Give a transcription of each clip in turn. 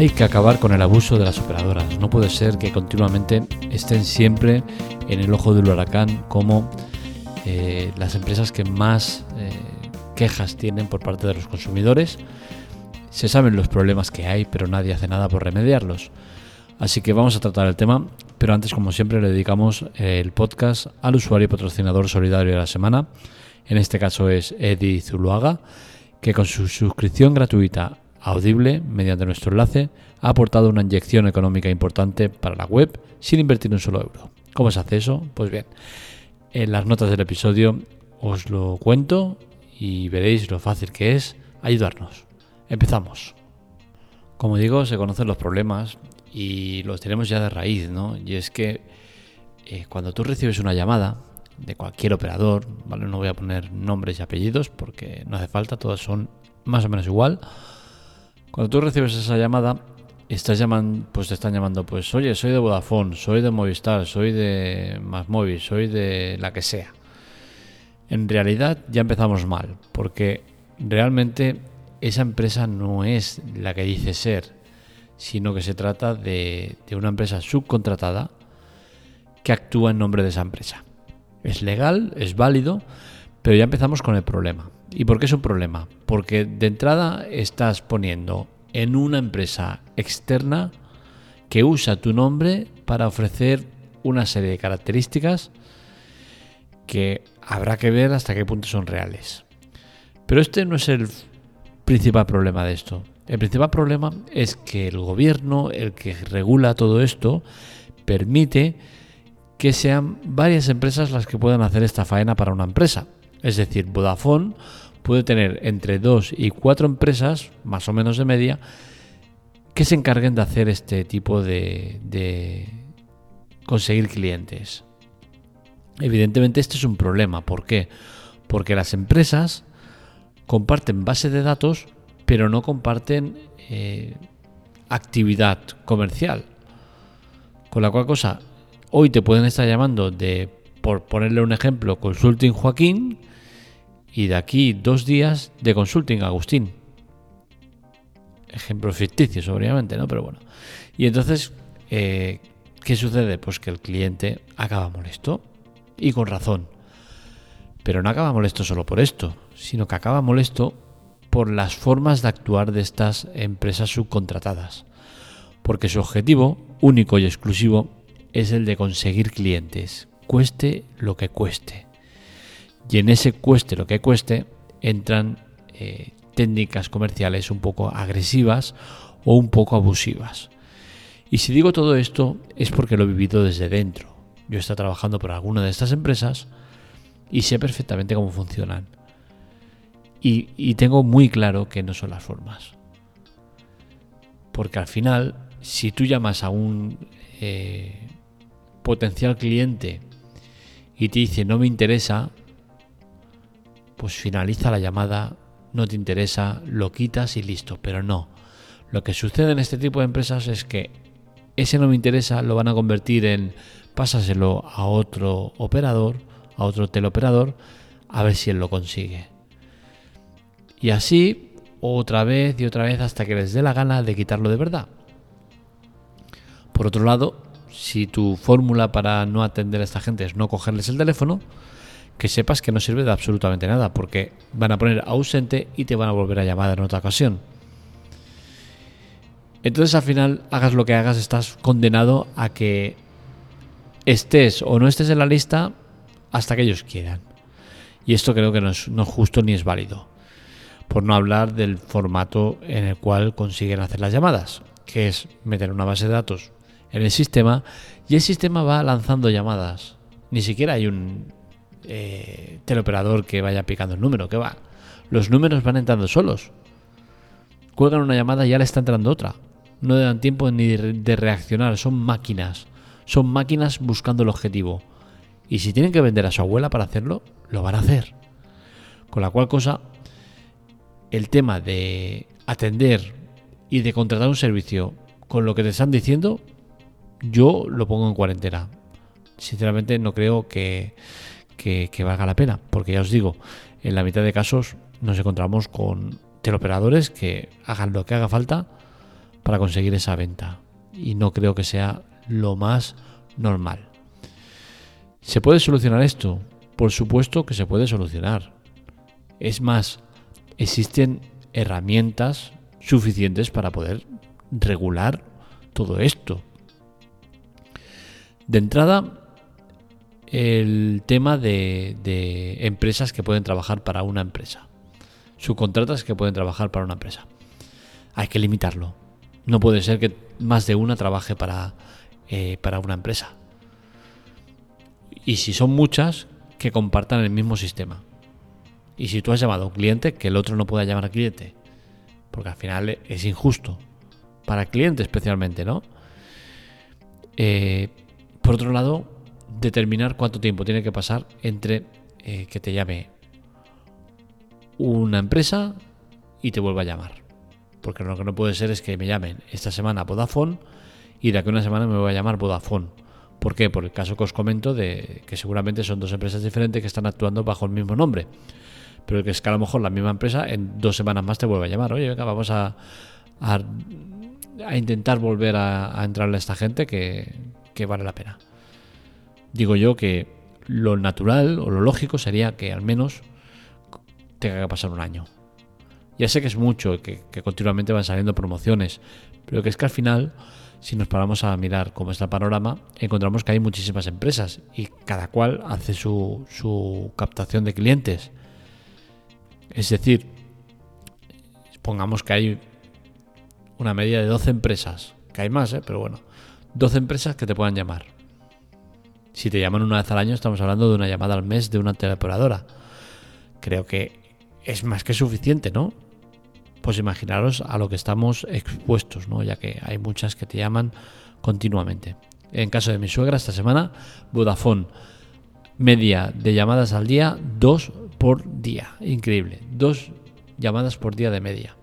Hay que acabar con el abuso de las operadoras. No puede ser que continuamente estén siempre en el ojo del huracán como eh, las empresas que más eh, quejas tienen por parte de los consumidores. Se saben los problemas que hay, pero nadie hace nada por remediarlos. Así que vamos a tratar el tema, pero antes, como siempre, le dedicamos el podcast al usuario patrocinador solidario de la semana. En este caso es Eddie Zuluaga, que con su suscripción gratuita Audible, mediante nuestro enlace, ha aportado una inyección económica importante para la web sin invertir un solo euro. ¿Cómo se hace eso? Pues bien, en las notas del episodio os lo cuento y veréis lo fácil que es ayudarnos. Empezamos. Como digo, se conocen los problemas y los tenemos ya de raíz, ¿no? Y es que eh, cuando tú recibes una llamada de cualquier operador, ¿vale? No voy a poner nombres y apellidos porque no hace falta, todas son más o menos igual cuando tú recibes esa llamada, estás llamando, pues te están llamando, pues oye, soy de Vodafone, soy de Movistar, soy de Más Móvil, soy de la que sea. En realidad ya empezamos mal, porque realmente esa empresa no es la que dice ser, sino que se trata de, de una empresa subcontratada que actúa en nombre de esa empresa. Es legal, es válido, pero ya empezamos con el problema. ¿Y por qué es un problema? Porque de entrada estás poniendo en una empresa externa que usa tu nombre para ofrecer una serie de características que habrá que ver hasta qué punto son reales. Pero este no es el principal problema de esto. El principal problema es que el gobierno, el que regula todo esto, permite que sean varias empresas las que puedan hacer esta faena para una empresa. Es decir, Vodafone puede tener entre dos y cuatro empresas, más o menos de media, que se encarguen de hacer este tipo de, conseguir clientes. Evidentemente este es un problema. ¿Por qué? Porque las empresas comparten base de datos, pero no comparten eh, actividad comercial. Con la cual cosa, hoy te pueden estar llamando de, por ponerle un ejemplo, Consulting Joaquín, y de aquí dos días de consulting, Agustín. Ejemplos ficticios, obviamente, ¿no? Pero bueno. Y entonces, eh, ¿qué sucede? Pues que el cliente acaba molesto. Y con razón. Pero no acaba molesto solo por esto, sino que acaba molesto por las formas de actuar de estas empresas subcontratadas. Porque su objetivo, único y exclusivo, es el de conseguir clientes, cueste lo que cueste. Y en ese cueste lo que cueste entran eh, técnicas comerciales un poco agresivas o un poco abusivas. Y si digo todo esto es porque lo he vivido desde dentro. Yo he estado trabajando por alguna de estas empresas y sé perfectamente cómo funcionan. Y, tengo muy claro que no son las formas. Porque al final, si tú llamas a un eh, potencial cliente y te dice no me interesa, pues finaliza la llamada, no te interesa, lo quitas y listo. Pero no. Lo que sucede en este tipo de empresas es que ese no me interesa lo van a convertir en pásaselo a otro operador, a otro teleoperador, a ver si él lo consigue. Y así, otra vez y otra vez hasta que les dé la gana de quitarlo de verdad. Por otro lado, si tu fórmula para no atender a esta gente es no cogerles el teléfono, que sepas que no sirve de absolutamente nada, porque van a poner ausente y te van a volver a llamar en otra ocasión. Entonces al final, hagas lo que hagas, estás condenado a que estés o no estés en la lista hasta que ellos quieran. Y esto creo que no es, no es justo ni es válido. Por no hablar del formato en el cual consiguen hacer las llamadas, que es meter una base de datos en el sistema y el sistema va lanzando llamadas. Ni siquiera hay un eh, teleoperador que vaya picando el número, que va. Los números van entrando solos. Cuelgan una llamada y ya le está entrando otra. No dan tiempo ni de reaccionar, son máquinas. Son máquinas buscando el objetivo. Y si tienen que vender a su abuela para hacerlo, lo van a hacer. Con la cual cosa, el tema de atender y de contratar un servicio con lo que te están diciendo, yo lo pongo en cuarentena. Sinceramente no creo que, que, valga la pena, porque ya os digo, en la mitad de casos nos encontramos con teleoperadores que hagan lo que haga falta para conseguir esa venta. Y no creo que sea lo más normal. ¿Se puede solucionar esto? Por supuesto que se puede solucionar. Es más, existen herramientas suficientes para poder regular todo esto. De entrada, el tema de, empresas que pueden trabajar para una empresa. Subcontratas que pueden trabajar para una empresa. Hay que limitarlo. No puede ser que más de una trabaje para, eh, para una empresa. Y si son muchas, que compartan el mismo sistema. Y si tú has llamado a un cliente, que el otro no pueda llamar al cliente. Porque al final es injusto. Para el cliente especialmente, ¿no? Eh, por otro lado, determinar cuánto tiempo tiene que pasar entre eh, que te llame una empresa y te vuelva a llamar. Porque lo que no puede ser es que me llamen esta semana Vodafone y de aquí a una semana me voy a llamar Vodafone. ¿Por qué? Por el caso que os comento de que seguramente son dos empresas diferentes que están actuando bajo el mismo nombre. Pero que es que a lo mejor la misma empresa en dos semanas más te vuelve a llamar. Oye, venga, vamos a, intentar volver a, a entrarle a esta gente que, que vale la pena. Digo yo que lo natural o lo lógico sería que al menos tenga que pasar un año. Ya sé que es mucho, que, que continuamente van saliendo promociones, pero que es que al final, si nos paramos a mirar cómo está el panorama, encontramos que hay muchísimas empresas y cada cual hace su, su captación de clientes. Es decir, pongamos que hay una media de 12 empresas, que hay más, ¿eh? pero bueno, 12 empresas que te puedan llamar. Si te llaman una vez al año, estamos hablando de una llamada al mes de una teleoperadora. Creo que es más que suficiente, ¿no? Pues imaginaros a lo que estamos expuestos, ¿no? Ya que hay muchas que te llaman continuamente. En caso de mi suegra, esta semana, Vodafone, media de llamadas al día, dos por día. Increíble. Dos llamadas por día de media.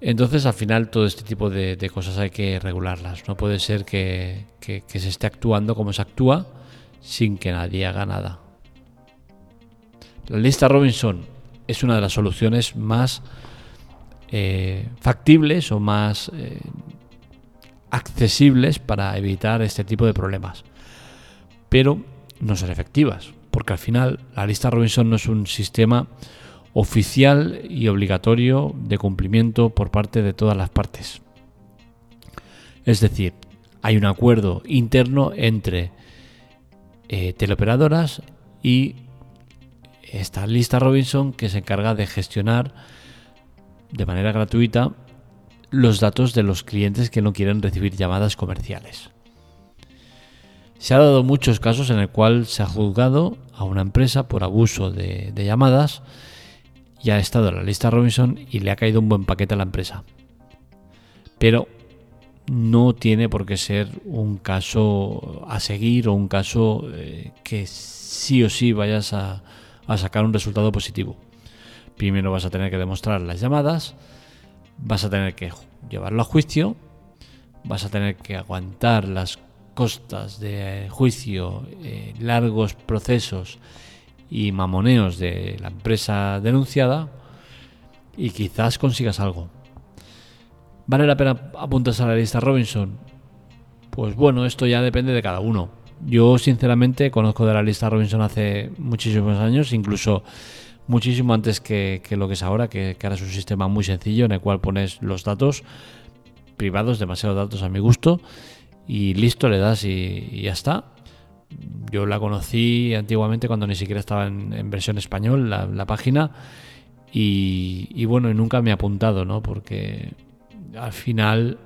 Entonces, al final, todo este tipo de, cosas hay que regularlas. No puede ser que, se esté actuando como se actúa sin que nadie haga nada. La lista Robinson es una de las soluciones más eh, factibles o más eh, accesibles para evitar este tipo de problemas. Pero no son efectivas, porque al final la lista Robinson no es un sistema oficial y obligatorio de cumplimiento por parte de todas las partes. Es decir, hay un acuerdo interno entre eh, teleoperadoras y esta lista Robinson que se encarga de gestionar de manera gratuita los datos de los clientes que no quieren recibir llamadas comerciales. Se ha dado muchos casos en el cual se ha juzgado a una empresa por abuso de llamadas ya ha estado en la lista Robinson y le ha caído un buen paquete a la empresa. Pero no tiene por qué ser un caso a seguir o un caso eh, que sí o sí vayas a, sacar un resultado positivo. Primero vas a tener que demostrar las llamadas, vas a tener que llevarlo a juicio, vas a tener que aguantar las costas de juicio, eh, largos procesos y mamoneos de la empresa denunciada y quizás consigas algo. ¿Vale la pena apuntarse a la lista Robinson? Pues bueno, esto ya depende de cada uno. Yo sinceramente conozco de la lista Robinson hace muchísimos años, incluso muchísimo antes que, lo que es ahora, que, ahora es un sistema muy sencillo en el cual pones los datos privados, demasiados datos a mi gusto, y listo, le das y ya está yo la conocí antiguamente cuando ni siquiera estaba en, versión español la, página y, bueno, nunca me he apuntado, ¿no? Porque al final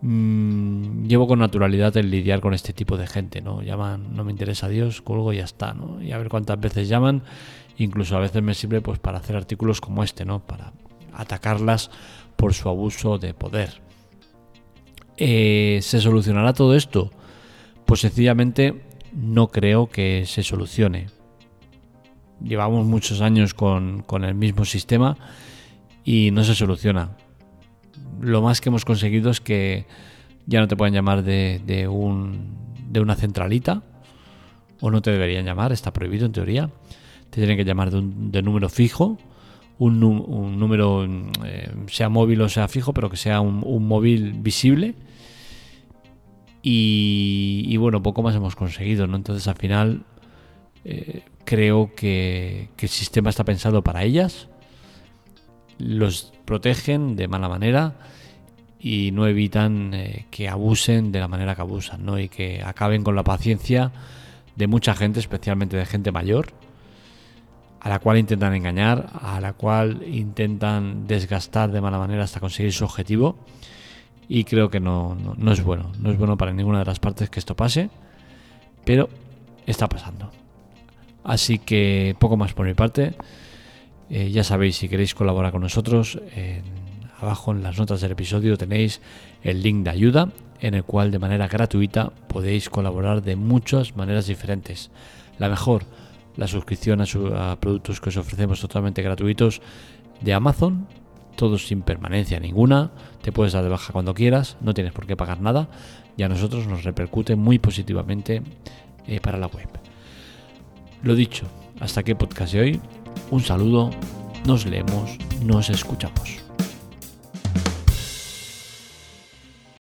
mm, llevo con naturalidad el lidiar con este tipo de gente, ¿no? Llaman, no me interesa Dios, colgo y ya está, ¿no? Y a ver cuántas veces llaman, incluso a veces me sirve pues para hacer artículos como este, ¿no? Para atacarlas por su abuso de poder. Eh, ¿Se solucionará todo esto? Pues sencillamente no creo que se solucione. Llevamos muchos años con, el mismo sistema y no se soluciona. Lo más que hemos conseguido es que ya no te pueden llamar de, un, de una centralita, o no te deberían llamar, está prohibido en teoría. Te tienen que llamar de un de número fijo, un, número, eh, sea móvil o sea fijo, pero que sea un, móvil visible. Y, bueno, poco más hemos conseguido, ¿no? Entonces al final eh, creo que, el sistema está pensado para ellas, los protegen de mala manera y no evitan eh, que abusen de la manera que abusan, ¿no? Y que acaben con la paciencia de mucha gente, especialmente de gente mayor, a la cual intentan engañar, a la cual intentan desgastar de mala manera hasta conseguir su objetivo. Y creo que no, es bueno, no es bueno para ninguna de las partes que esto pase, pero está pasando. Así que poco más por mi parte. Eh, ya sabéis, si queréis colaborar con nosotros, abajo en las notas del episodio tenéis el link de ayuda en el cual de manera gratuita podéis colaborar de muchas maneras diferentes. La mejor, la suscripción a, productos que os ofrecemos totalmente gratuitos de Amazon, todos sin permanencia ninguna, te puedes dar de baja cuando quieras, no tienes por qué pagar nada y a nosotros nos repercute muy positivamente eh, para la web. Lo dicho, hasta aquí podcast de hoy, un saludo, nos leemos, nos escuchamos.